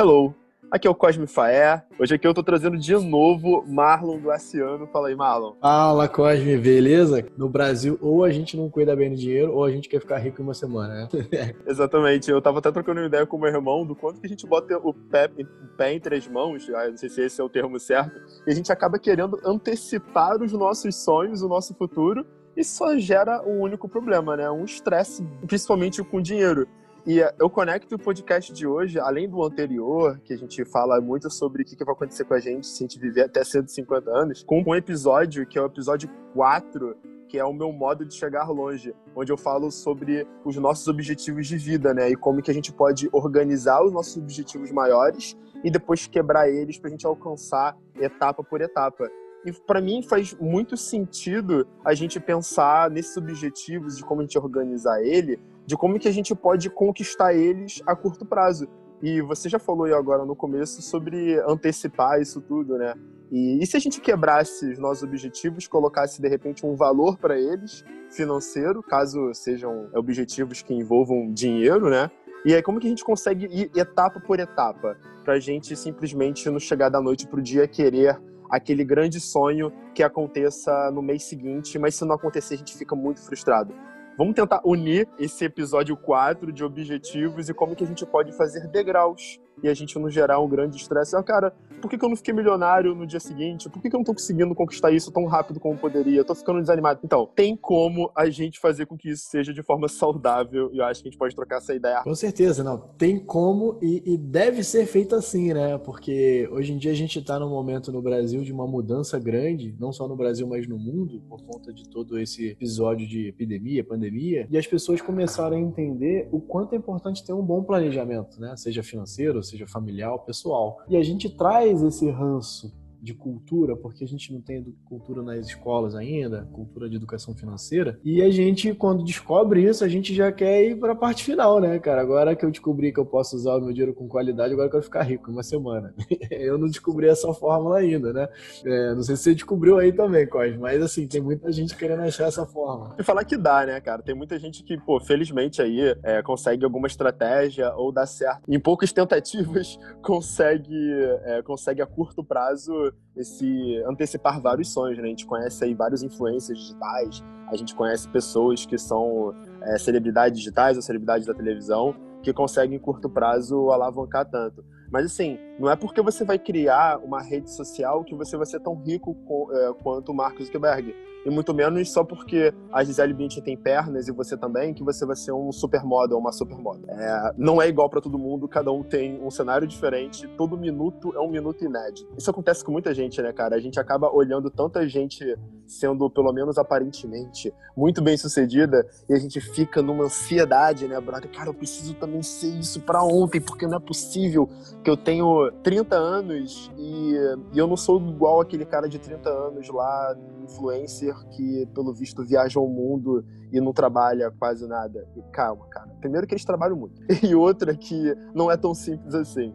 Hello, aqui é o Cosme Faé. Hoje aqui eu tô trazendo de novo Marlon do Aciano. Fala aí, Marlon. Fala, Cosme, beleza? No Brasil, ou a gente não cuida bem do dinheiro, ou a gente quer ficar rico em uma semana, né? Exatamente. Eu tava até trocando uma ideia com o meu irmão do quanto que a gente bota o pé, o pé entre as mãos, ah, não sei se esse é o termo certo, e a gente acaba querendo antecipar os nossos sonhos, o nosso futuro, e só gera um único problema, né? Um estresse, principalmente com dinheiro. E eu conecto o podcast de hoje, além do anterior, que a gente fala muito sobre o que vai acontecer com a gente se a gente viver até 150 anos, com um episódio que é o episódio 4, que é o meu modo de chegar longe, onde eu falo sobre os nossos objetivos de vida, né? E como que a gente pode organizar os nossos objetivos maiores e depois quebrar eles para a gente alcançar etapa por etapa. E para mim faz muito sentido a gente pensar nesses objetivos de como a gente organizar ele, de como que a gente pode conquistar eles a curto prazo. E você já falou aí agora no começo sobre antecipar isso tudo, né? E, e se a gente quebrasse os nossos objetivos, colocasse de repente um valor para eles, financeiro, caso sejam objetivos que envolvam dinheiro, né? E aí, como que a gente consegue ir etapa por etapa, para a gente simplesmente não chegar da noite para o dia querer aquele grande sonho que aconteça no mês seguinte, mas se não acontecer, a gente fica muito frustrado. Vamos tentar unir esse episódio 4 de objetivos e como que a gente pode fazer degraus e a gente não gerar um grande estresse. Ah, cara, por que, que, eu não fiquei milionário no dia seguinte? Por que, que eu não tô conseguindo conquistar isso tão rápido como poderia? Eu tô ficando desanimado. Então, tem como a gente fazer com que isso seja de forma saudável e eu acho que a gente pode trocar essa ideia. Com certeza, não. Tem como e, e deve ser feito assim, né? Porque hoje em dia a gente tá num momento no Brasil de uma mudança grande, não só no Brasil, mas no mundo, por conta de todo esse episódio de epidemia, pandemia, e as pessoas começaram a entender o quanto é importante ter um bom planejamento, né? Seja financeiro, seja familiar ou pessoal. E a gente traz esse ranço de cultura, porque a gente não tem cultura nas escolas ainda, cultura de educação financeira. E a gente, quando descobre isso, a gente já quer ir para a parte final, né, cara? Agora que eu descobri que eu posso usar o meu dinheiro com qualidade, agora eu quero ficar rico em uma semana. eu não descobri essa fórmula ainda, né? É, não sei se você descobriu aí também, Cosme, mas assim, tem muita gente querendo achar essa forma. E falar que dá, né, cara? Tem muita gente que, pô, felizmente aí é, consegue alguma estratégia ou dá certo. Em poucas tentativas consegue, é, consegue a curto prazo esse antecipar vários sonhos, né? A gente conhece aí vários influencers digitais, a gente conhece pessoas que são é, celebridades digitais ou celebridades da televisão que conseguem em curto prazo alavancar tanto. Mas assim, não é porque você vai criar uma rede social que você vai ser tão rico é, quanto o Mark Zuckerberg. E muito menos só porque a Gisele Bündchen tem pernas e você também, que você vai ser um supermodel ou uma supermodel. É, não é igual para todo mundo, cada um tem um cenário diferente, todo minuto é um minuto inédito. Isso acontece com muita gente, né, cara? A gente acaba olhando tanta gente sendo, pelo menos aparentemente, muito bem sucedida e a gente fica numa ansiedade, né, brother? Cara, eu preciso também ser isso para ontem, porque não é possível que eu tenho 30 anos e, e eu não sou igual aquele cara de 30 anos lá, influencer, que pelo visto viaja ao mundo e não trabalha quase nada. E calma, cara. Primeiro que eles trabalham muito. E outra que não é tão simples assim.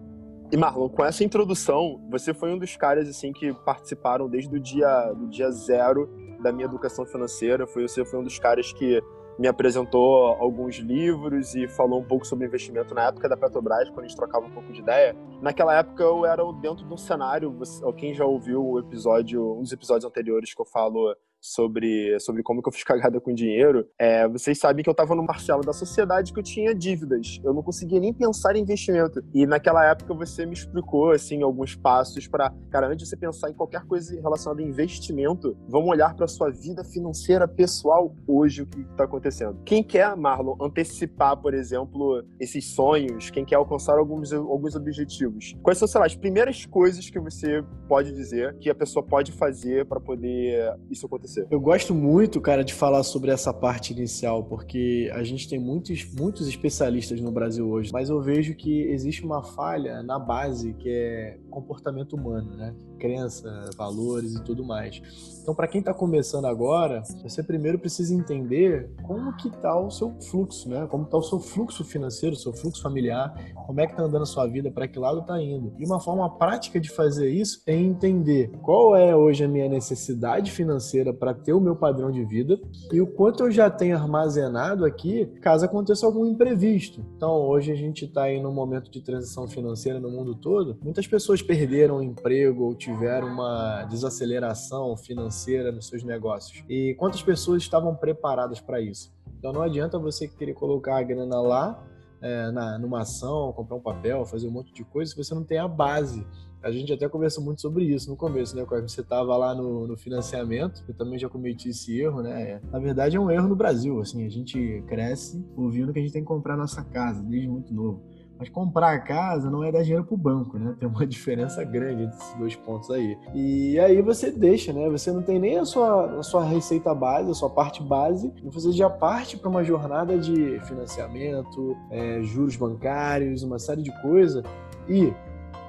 E Marlon, com essa introdução, você foi um dos caras assim que participaram desde o dia, do dia zero da minha educação financeira. Foi, você foi um dos caras que me apresentou alguns livros e falou um pouco sobre investimento na época da Petrobras, quando a gente trocava um pouco de ideia. Naquela época eu era dentro de um cenário, quem já ouviu o episódio, dos episódios anteriores que eu falo sobre, sobre como que eu fiz cagada com dinheiro, é, vocês sabem que eu estava no parcela da sociedade que eu tinha dívidas. Eu não conseguia nem pensar em investimento. E naquela época você me explicou, assim, alguns passos para, cara, antes de você pensar em qualquer coisa relacionada a investimento, vamos olhar para sua vida financeira pessoal hoje, o que está acontecendo. Quem quer, Marlon, antecipar, por exemplo, esses sonhos, quem quer alcançar alguns, alguns objetivos, quais são, sei lá, as primeiras coisas que você pode dizer que a pessoa pode fazer para poder isso acontecer? Acontecer. Eu gosto muito, cara, de falar sobre essa parte inicial, porque a gente tem muitos, muitos especialistas no Brasil hoje, mas eu vejo que existe uma falha na base, que é comportamento humano, né? Crença, valores e tudo mais. Então, para quem está começando agora, você primeiro precisa entender como que está o seu fluxo, né? Como está o seu fluxo financeiro, o seu fluxo familiar, como é que está andando a sua vida, para que lado está indo. E uma forma prática de fazer isso é entender qual é hoje a minha necessidade financeira para ter o meu padrão de vida e o quanto eu já tenho armazenado aqui caso aconteça algum imprevisto. Então, hoje a gente está aí num momento de transição financeira no mundo todo. Muitas pessoas perderam o emprego ou tiveram uma desaceleração financeira nos seus negócios. E quantas pessoas estavam preparadas para isso? Então, não adianta você querer colocar a grana lá é, na, numa ação, comprar um papel, fazer um monte de coisa, se você não tem a base a gente até conversou muito sobre isso no começo, né? Quando você estava lá no, no, financiamento, eu também já cometi esse erro, né? Na verdade, é um erro no Brasil, assim, a gente cresce ouvindo que a gente tem que comprar nossa casa desde muito novo. Mas comprar a casa não é dar dinheiro para o banco, né? Tem uma diferença grande entre esses dois pontos aí. E aí você deixa, né? Você não tem nem a sua, a sua receita base, a sua parte base, e você já parte para uma jornada de financiamento, é, juros bancários, uma série de coisas. E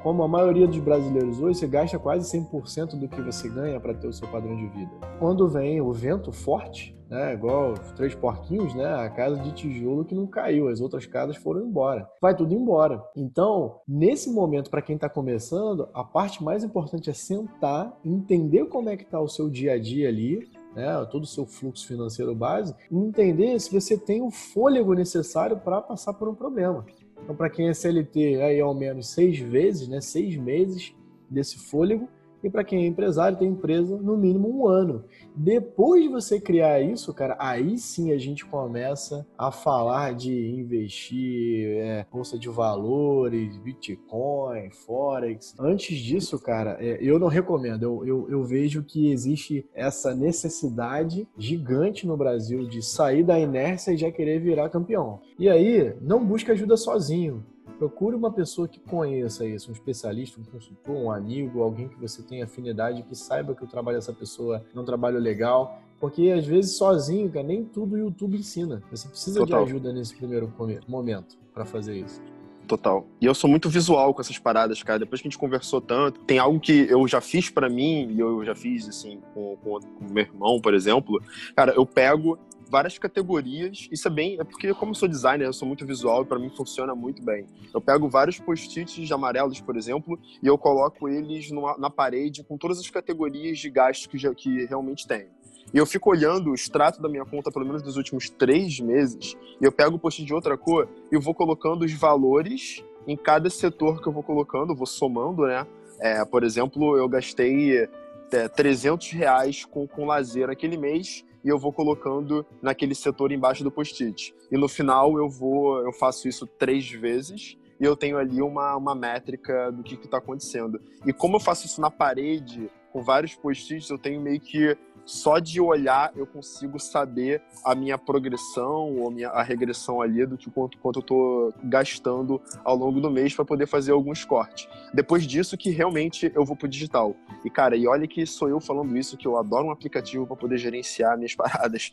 como a maioria dos brasileiros hoje, você gasta quase 100% do que você ganha para ter o seu padrão de vida. Quando vem o vento forte, né, igual três porquinhos, né, a casa de tijolo que não caiu, as outras casas foram embora. Vai tudo embora. Então, nesse momento, para quem está começando, a parte mais importante é sentar, entender como é que está o seu dia a dia ali, né, todo o seu fluxo financeiro base, entender se você tem o fôlego necessário para passar por um problema. Então, para quem é CLT, aí ao menos seis vezes, né, seis meses desse fôlego, e para quem é empresário, tem empresa no mínimo um ano. Depois de você criar isso, cara, aí sim a gente começa a falar de investir, é, bolsa de valores, Bitcoin, Forex. Antes disso, cara, é, eu não recomendo. Eu, eu, eu vejo que existe essa necessidade gigante no Brasil de sair da inércia e já querer virar campeão. E aí, não busque ajuda sozinho Procure uma pessoa que conheça isso, um especialista, um consultor, um amigo, alguém que você tenha afinidade, que saiba que o trabalho dessa pessoa é um trabalho legal, porque às vezes sozinho, cara, nem tudo o YouTube ensina. Você precisa Total. de ajuda nesse primeiro momento para fazer isso. Total. E eu sou muito visual com essas paradas, cara. Depois que a gente conversou tanto, tem algo que eu já fiz para mim, e eu já fiz, assim, com, com, com meu irmão, por exemplo. Cara, eu pego várias categorias. Isso é bem. É porque, como eu sou designer, eu sou muito visual e para mim funciona muito bem. Eu pego vários post-its amarelos, por exemplo, e eu coloco eles numa, na parede com todas as categorias de gasto que, que realmente tenho. E eu fico olhando o extrato da minha conta, pelo menos dos últimos três meses, e eu pego o post de outra cor e eu vou colocando os valores em cada setor que eu vou colocando, vou somando, né? É, por exemplo, eu gastei é, 300 reais com, com lazer aquele mês e eu vou colocando naquele setor embaixo do post-it. E no final eu vou, eu faço isso três vezes e eu tenho ali uma, uma métrica do que está acontecendo. E como eu faço isso na parede, com vários post-its, eu tenho meio que só de olhar eu consigo saber a minha progressão ou a, minha, a regressão ali do que quanto, quanto eu tô gastando ao longo do mês para poder fazer alguns cortes. Depois disso que realmente eu vou pro digital. E cara, e olha que sou eu falando isso que eu adoro um aplicativo para poder gerenciar minhas paradas.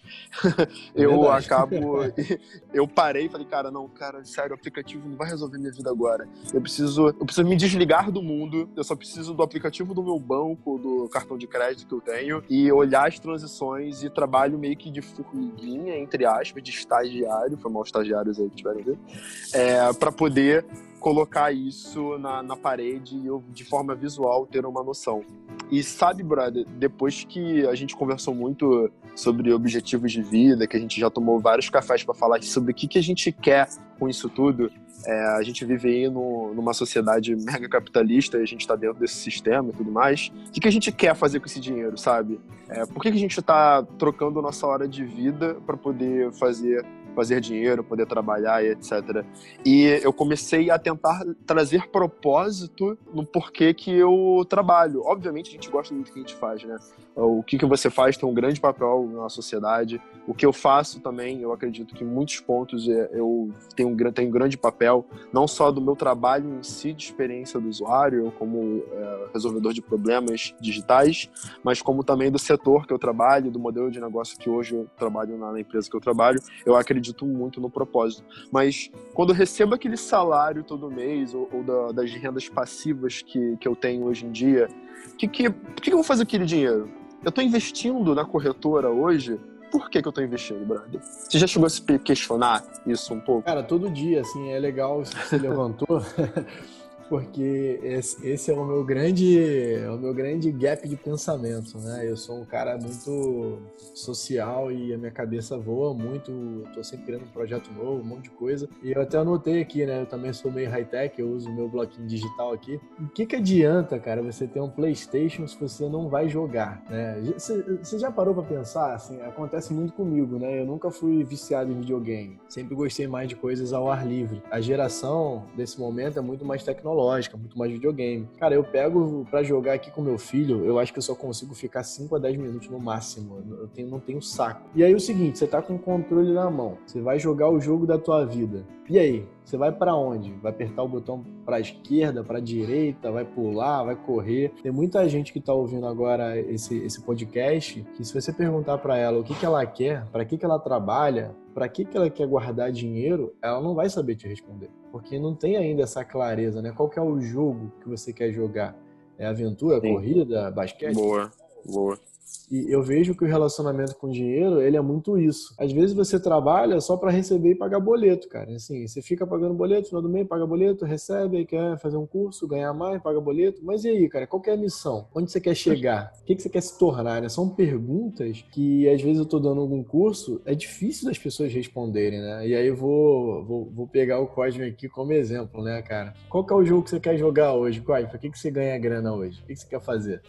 eu acabo eu parei e falei, cara, não, cara, sério, o aplicativo não vai resolver minha vida agora. Eu preciso, eu preciso me desligar do mundo. Eu só preciso do aplicativo do meu banco, do cartão de crédito que eu tenho e olhar as transições e trabalho meio que de formiguinha, entre aspas, de estagiário, foi mal estagiários aí que tiveram ver, é, para poder colocar isso na, na parede e eu, de forma visual, ter uma noção. E sabe, brother, depois que a gente conversou muito sobre objetivos de vida, que a gente já tomou vários cafés para falar sobre o que, que a gente quer com isso tudo, é, a gente vive aí no, numa sociedade mega capitalista e a gente está dentro desse sistema e tudo mais. O que, que a gente quer fazer com esse dinheiro, sabe? É, por que, que a gente está trocando nossa hora de vida para poder fazer fazer dinheiro, poder trabalhar e etc. E eu comecei a tentar trazer propósito no porquê que eu trabalho. Obviamente a gente gosta muito do que a gente faz, né? O que, que você faz tem um grande papel na sociedade. O que eu faço também, eu acredito que em muitos pontos é, eu tenho um, tenho um grande papel, não só do meu trabalho em si, de experiência do usuário, eu como é, resolvedor de problemas digitais, mas como também do setor que eu trabalho, do modelo de negócio que hoje eu trabalho na empresa que eu trabalho. Eu acredito muito no propósito. Mas quando eu recebo aquele salário todo mês, ou, ou da, das rendas passivas que, que eu tenho hoje em dia, que, que, que, que eu vou fazer com aquele dinheiro? Eu estou investindo na corretora hoje por que, que eu tô investindo, brother? Você já chegou a se questionar isso um pouco? Cara, todo dia, assim, é legal se você levantou. porque esse é o meu grande é o meu grande gap de pensamento, né? Eu sou um cara muito social e a minha cabeça voa muito, estou sempre criando um projeto novo, um monte de coisa. E eu até anotei aqui, né? Eu também sou meio high-tech, eu uso o meu bloquinho digital aqui. O que que adianta, cara, você ter um PlayStation se você não vai jogar, né? Você já parou para pensar, assim, acontece muito comigo, né? Eu nunca fui viciado em videogame. Sempre gostei mais de coisas ao ar livre. A geração desse momento é muito mais tecnológica tecnológica, muito mais videogame. Cara, eu pego para jogar aqui com meu filho, eu acho que eu só consigo ficar 5 a 10 minutos no máximo. Eu tenho, não tenho saco. E aí é o seguinte, você tá com o controle na mão, você vai jogar o jogo da tua vida. E aí, você vai para onde? Vai apertar o botão para esquerda, para direita, vai pular, vai correr. Tem muita gente que está ouvindo agora esse, esse podcast que se você perguntar para ela o que, que ela quer, para que, que ela trabalha, para que, que ela quer guardar dinheiro, ela não vai saber te responder, porque não tem ainda essa clareza, né? Qual que é o jogo que você quer jogar? É aventura, Sim. corrida, basquete? Boa, boa. E eu vejo que o relacionamento com dinheiro, ele é muito isso. Às vezes você trabalha só para receber e pagar boleto, cara. Assim, você fica pagando boleto, final do mês paga boleto, recebe, aí quer fazer um curso, ganhar mais, paga boleto. Mas e aí, cara, qual é a missão? Onde você quer chegar? O que você quer se tornar? Né? São perguntas que às vezes eu tô dando algum curso, é difícil das pessoas responderem, né? E aí eu vou, vou, vou pegar o Cosme aqui como exemplo, né, cara? Qual que é o jogo que você quer jogar hoje, Cosme? Pra que, que você ganha grana hoje? O que, que você quer fazer?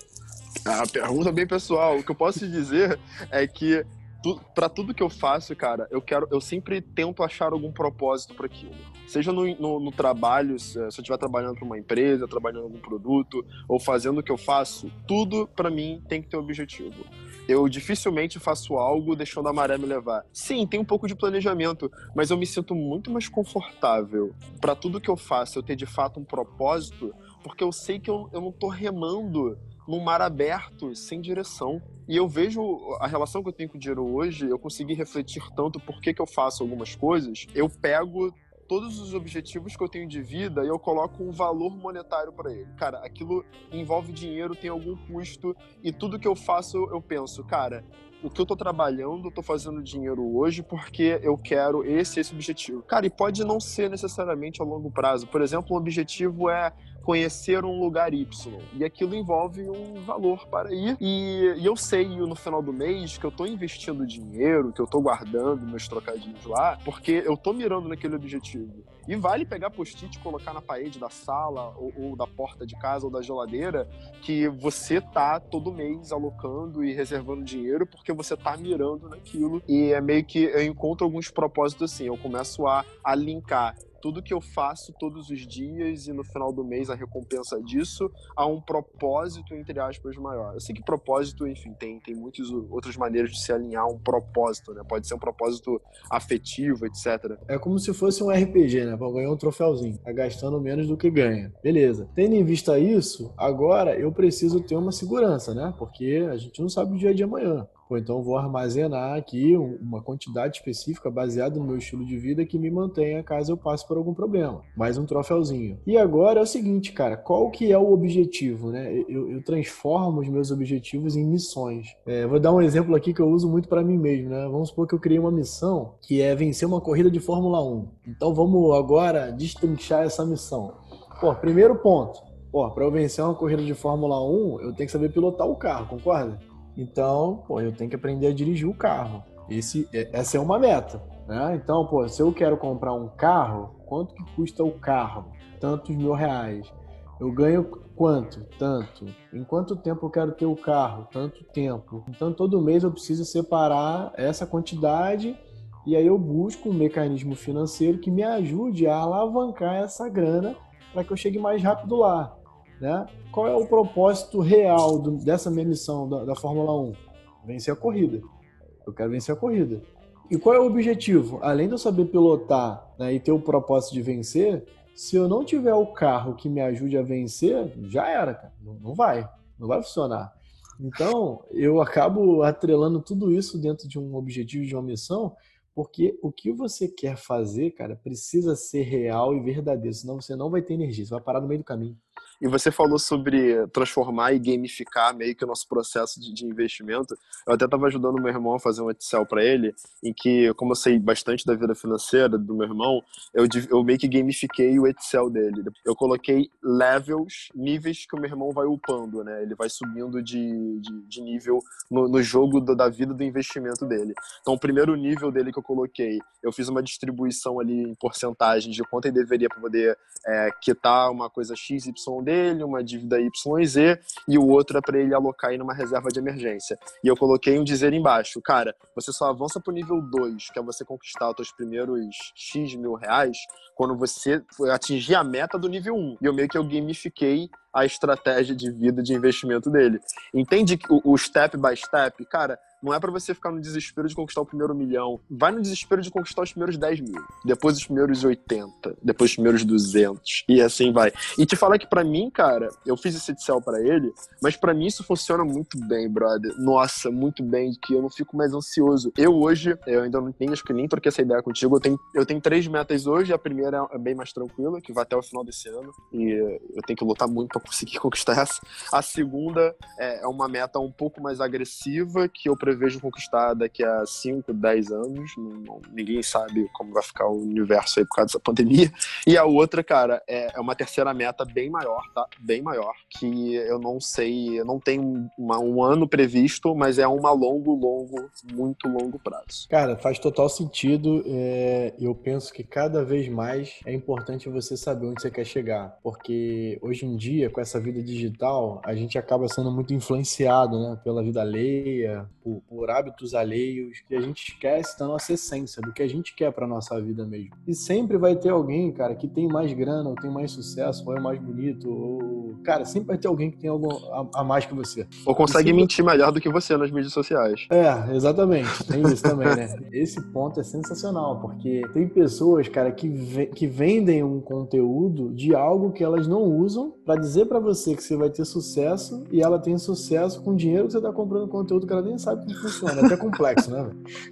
A pergunta bem pessoal. O que eu posso te dizer é que tu, para tudo que eu faço, cara, eu quero, eu sempre tento achar algum propósito para aquilo. Seja no, no, no, trabalho, se, eu estiver trabalhando para uma empresa, trabalhando em algum produto ou fazendo o que eu faço, tudo para mim tem que ter um objetivo. Eu dificilmente faço algo deixando a maré me levar. Sim, tem um pouco de planejamento, mas eu me sinto muito mais confortável para tudo que eu faço eu ter de fato um propósito, porque eu sei que eu, eu não tô remando num mar aberto, sem direção. E eu vejo a relação que eu tenho com o dinheiro hoje, eu consegui refletir tanto por que, que eu faço algumas coisas. Eu pego todos os objetivos que eu tenho de vida e eu coloco um valor monetário para ele. Cara, aquilo envolve dinheiro, tem algum custo e tudo que eu faço eu penso, cara, o que eu tô trabalhando, eu tô fazendo dinheiro hoje porque eu quero esse esse objetivo. Cara, e pode não ser necessariamente a longo prazo. Por exemplo, o objetivo é conhecer um lugar Y. E aquilo envolve um valor para ir. E, e eu sei no final do mês que eu estou investindo dinheiro, que eu estou guardando meus trocadilhos lá, porque eu estou mirando naquele objetivo. E vale pegar post-it e colocar na parede da sala ou, ou, da porta de casa ou da geladeira que você tá todo mês alocando e reservando dinheiro porque você tá mirando naquilo. E é meio que eu encontro alguns propósitos assim. Eu começo a, a linkar tudo que eu faço todos os dias e no final do mês a recompensa disso a um propósito, entre aspas, maior. Eu sei que propósito, enfim, tem, tem muitas outras maneiras de se alinhar a um propósito, né? Pode ser um propósito afetivo, etc. É como se fosse um RPG, né? Pra ganhar um troféuzinho. Tá gastando menos do que ganha. Beleza. Tendo em vista isso, agora eu preciso ter uma segurança, né? Porque a gente não sabe o dia de amanhã ou então vou armazenar aqui uma quantidade específica baseada no meu estilo de vida que me mantenha caso eu passe por algum problema. Mais um troféuzinho. E agora é o seguinte, cara, qual que é o objetivo, né? Eu, eu transformo os meus objetivos em missões. É, vou dar um exemplo aqui que eu uso muito para mim mesmo, né? Vamos supor que eu criei uma missão que é vencer uma corrida de Fórmula 1. Então vamos agora destrinchar essa missão. Pô, primeiro ponto. Pô, para eu vencer uma corrida de Fórmula 1, eu tenho que saber pilotar o carro, concorda? Então, pô, eu tenho que aprender a dirigir o carro. Esse, é, essa é uma meta. Né? Então, pô, se eu quero comprar um carro, quanto que custa o carro? Tantos mil reais. Eu ganho quanto? Tanto. Em quanto tempo eu quero ter o carro? Tanto tempo. Então, todo mês eu preciso separar essa quantidade e aí eu busco um mecanismo financeiro que me ajude a alavancar essa grana para que eu chegue mais rápido lá. Né? Qual é o propósito real do, dessa minha missão da, da Fórmula 1? Vencer a corrida. Eu quero vencer a corrida. E qual é o objetivo? Além de eu saber pilotar né, e ter o propósito de vencer, se eu não tiver o carro que me ajude a vencer, já era, cara. Não, não vai. Não vai funcionar. Então, eu acabo atrelando tudo isso dentro de um objetivo, de uma missão, Porque o que você quer fazer, cara, precisa ser real e verdadeiro, senão você não vai ter energia, você vai parar no meio do caminho. E você falou sobre transformar e gamificar meio que o nosso processo de, de investimento. Eu até estava ajudando meu irmão a fazer um Excel para ele, em que, como eu sei bastante da vida financeira do meu irmão, eu, eu meio que gamifiquei o Excel dele. Eu coloquei levels, níveis que o meu irmão vai upando, né? Ele vai subindo de, de, de nível no, no jogo do, da vida do investimento dele. Então, o primeiro nível dele que eu coloquei, eu fiz uma distribuição ali em porcentagem de quanto ele deveria poder é, quitar uma coisa X, Y dele, uma dívida Y e o outro é para ele alocar aí numa reserva de emergência. E eu coloquei um dizer embaixo, cara, você só avança pro nível 2, que é você conquistar os teus primeiros X mil reais, quando você atingir a meta do nível 1. E eu meio que eu gamifiquei a estratégia de vida de investimento dele. Entende o, o step by step? Cara, não é para você ficar no desespero de conquistar o primeiro milhão. Vai no desespero de conquistar os primeiros 10 mil. Depois os primeiros 80. Depois os primeiros 200. E assim vai. E te falar que para mim, cara, eu fiz esse Excel para ele, mas para mim isso funciona muito bem, brother. Nossa, muito bem, que eu não fico mais ansioso. Eu hoje, eu ainda não tenho, acho que nem troquei essa ideia contigo. Eu tenho, eu tenho três metas hoje. A primeira é bem mais tranquila, que vai até o final desse ano. E eu tenho que lutar muito para conseguir conquistar essa. A segunda é, é uma meta um pouco mais agressiva, que eu prevejo conquistar daqui a 5, 10 anos. Ninguém sabe como vai ficar o universo aí por causa dessa pandemia. E a outra, cara, é, é uma terceira meta bem maior, tá? Bem maior, que eu não sei, eu não tenho uma, um ano previsto, mas é uma longo, longo, muito longo prazo. Cara, faz total sentido. É, eu penso que cada vez mais é importante você saber onde você quer chegar, porque hoje em dia, com essa vida digital, a gente acaba sendo muito influenciado, né, pela vida alheia, por, por hábitos alheios, que a gente esquece da nossa essência, do que a gente quer para nossa vida mesmo. E sempre vai ter alguém, cara, que tem mais grana, ou tem mais sucesso, ou é mais bonito, ou. Cara, sempre vai ter alguém que tem algo a, a mais que você. Ou consegue sempre... mentir melhor do que você nas mídias sociais. É, exatamente. Tem isso também, né? Esse ponto é sensacional, porque tem pessoas, cara, que, que vendem um conteúdo de algo que elas não usam para dizer para você que você vai ter sucesso e ela tem sucesso com dinheiro que você tá comprando conteúdo que ela nem sabe como funciona. É até complexo, né?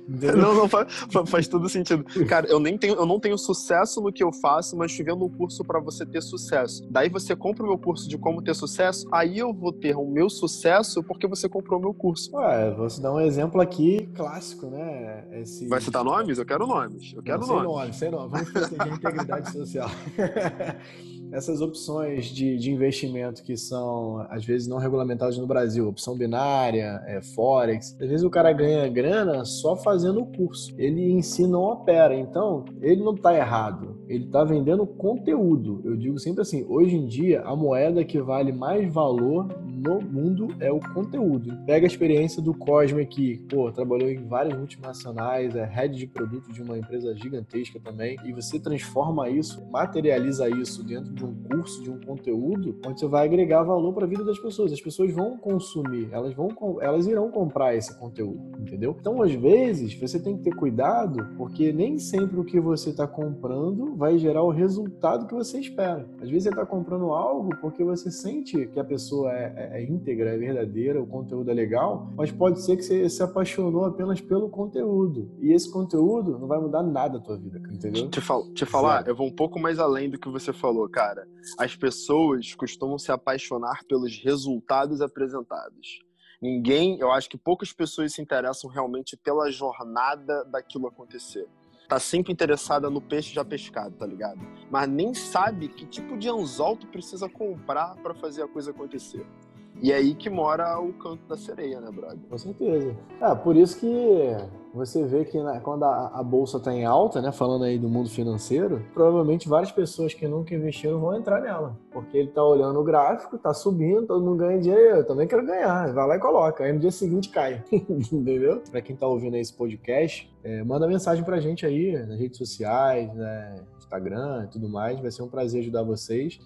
Entendeu? Não, não faz, faz todo sentido. Cara, eu nem tenho, eu não tenho sucesso no que eu faço, mas te vendo um curso para você ter sucesso. Daí você compra o meu curso de como ter sucesso, aí eu vou ter o meu sucesso porque você comprou o meu curso. Ué, vou te dar um exemplo aqui clássico, né? Esse... Vai citar nomes? Eu quero nomes. Eu quero não, nomes. Sem nome, sem nome. Vamos proteger a integridade social. essas opções de, de investimento que são, às vezes, não regulamentadas no Brasil, opção binária, é, Forex, às vezes o cara ganha grana só fazendo o curso. Ele em si não opera. Então, ele não está errado. Ele está vendendo conteúdo. Eu digo sempre assim: hoje em dia, a moeda que vale mais valor no mundo é o conteúdo. Pega a experiência do Cosme aqui, pô, trabalhou em várias multinacionais, é head de produto de uma empresa gigantesca também, e você transforma isso, materializa isso dentro de um curso, de um conteúdo, onde você vai agregar valor para a vida das pessoas. As pessoas vão consumir, elas vão, elas irão comprar esse conteúdo, entendeu? Então, às vezes, você tem que ter cuidado, porque nem sempre o que você está comprando vai gerar o resultado que você espera. Às vezes, você está comprando algo porque você sente que a pessoa é, é, é íntegra, é verdadeira, o conteúdo é legal, mas pode ser que você se apaixonou apenas pelo conteúdo. E esse conteúdo não vai mudar nada a tua vida, entendeu? Te, fal te falar, eu vou um pouco mais além do que você falou, cara cara, as pessoas costumam se apaixonar pelos resultados apresentados. Ninguém, eu acho que poucas pessoas se interessam realmente pela jornada daquilo acontecer. Tá sempre interessada no peixe já pescado, tá ligado? Mas nem sabe que tipo de anzol tu precisa comprar para fazer a coisa acontecer. E é aí que mora o canto da sereia, né, brother? Com certeza. É, por isso que você vê que né, quando a, a bolsa está em alta, né, falando aí do mundo financeiro, provavelmente várias pessoas que nunca investiram vão entrar nela. Porque ele está olhando o gráfico, está subindo, todo mundo ganha dinheiro, eu também quero ganhar. Vai lá e coloca. Aí no dia seguinte cai. Entendeu? Para quem está ouvindo esse podcast, é, manda mensagem para a gente aí nas redes sociais, né, Instagram e tudo mais. Vai ser um prazer ajudar vocês.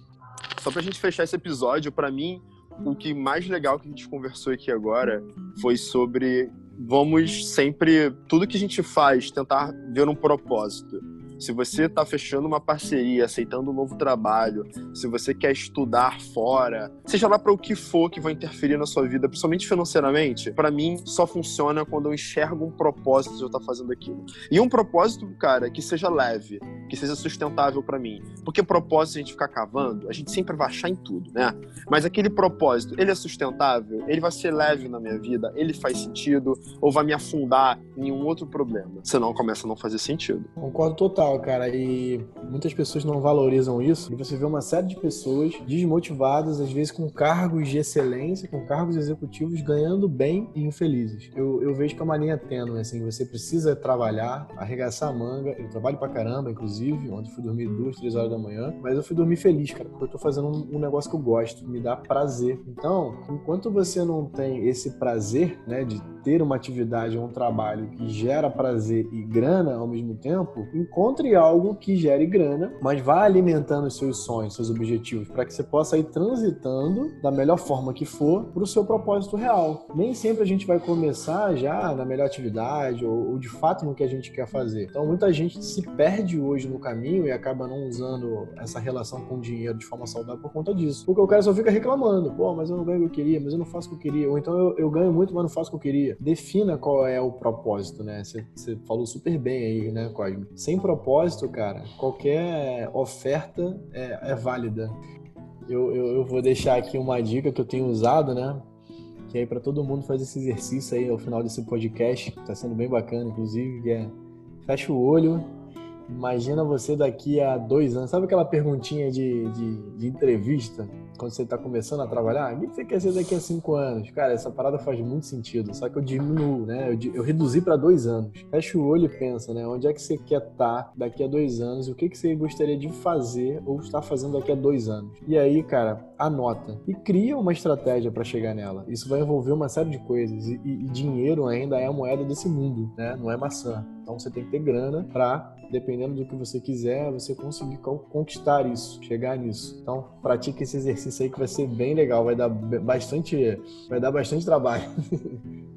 Só para a gente fechar esse episódio, para mim, o que mais legal que a gente conversou aqui agora foi sobre vamos sempre tudo que a gente faz tentar ver um propósito. Se você está fechando uma parceria, aceitando um novo trabalho, se você quer estudar fora, seja lá para o que for que vai interferir na sua vida, principalmente financeiramente, para mim só funciona quando eu enxergo um propósito de eu estar tá fazendo aquilo. E um propósito, cara, que seja leve, que seja sustentável para mim. Porque propósito a gente ficar cavando, a gente sempre vai achar em tudo, né? Mas aquele propósito, ele é sustentável, ele vai ser leve na minha vida, ele faz sentido ou vai me afundar em um outro problema. Senão começa a não fazer sentido. Concordo total, cara. E muitas pessoas não valorizam isso. E você vê uma série de pessoas desmotivadas, às vezes com cargos de excelência, com cargos executivos, ganhando bem e infelizes. Eu, eu vejo que é uma linha tênue, assim, você precisa trabalhar, arregaçar a manga. Eu trabalho pra caramba, inclusive. Ontem fui dormir duas, três horas da manhã. Mas eu fui dormir feliz, cara, porque eu tô fazendo um, um negócio que eu gosto, me dá prazer. Então, enquanto você não tem esse prazer, né, de ter uma atividade, um trabalho que gera prazer e grana ao mesmo tempo, encontre algo que gere grana, mas vá alimentando os seus sonhos, seus objetivos, para que você possa ir transitando da melhor forma que for para o seu propósito real. Nem sempre a gente vai começar já na melhor atividade ou, ou de fato no que a gente quer fazer. Então muita gente se perde hoje no caminho e acaba não usando essa relação com o dinheiro de forma saudável por conta disso. Porque o cara só fica reclamando, pô, mas eu não ganho o que eu queria, mas eu não faço o que eu queria, ou então eu, eu ganho muito, mas não faço o que eu queria defina qual é o propósito, né? Você falou super bem aí, né, Cosme? Sem propósito, cara, qualquer oferta é, é válida. Eu, eu, eu, vou deixar aqui uma dica que eu tenho usado, né? Que aí para todo mundo fazer esse exercício aí ao final desse podcast, que tá sendo bem bacana, inclusive, que é fecha o olho, imagina você daqui a dois anos. Sabe aquela perguntinha de, de, de entrevista? quando você está começando a trabalhar, o que você quer ser daqui a cinco anos? Cara, essa parada faz muito sentido, só que eu diminuo, né? Eu, eu reduzi para dois anos. Fecha o olho e pensa, né? Onde é que você quer estar tá daqui a dois anos? O que, que você gostaria de fazer ou estar fazendo daqui a dois anos? E aí, cara, anota e cria uma estratégia para chegar nela. Isso vai envolver uma série de coisas e, e, e dinheiro ainda é a moeda desse mundo, né? Não é maçã. Então você tem que ter grana para, dependendo do que você quiser, você conseguir conquistar isso, chegar nisso. Então pratique esse exercício aí que vai ser bem legal, vai dar bastante, vai dar bastante trabalho.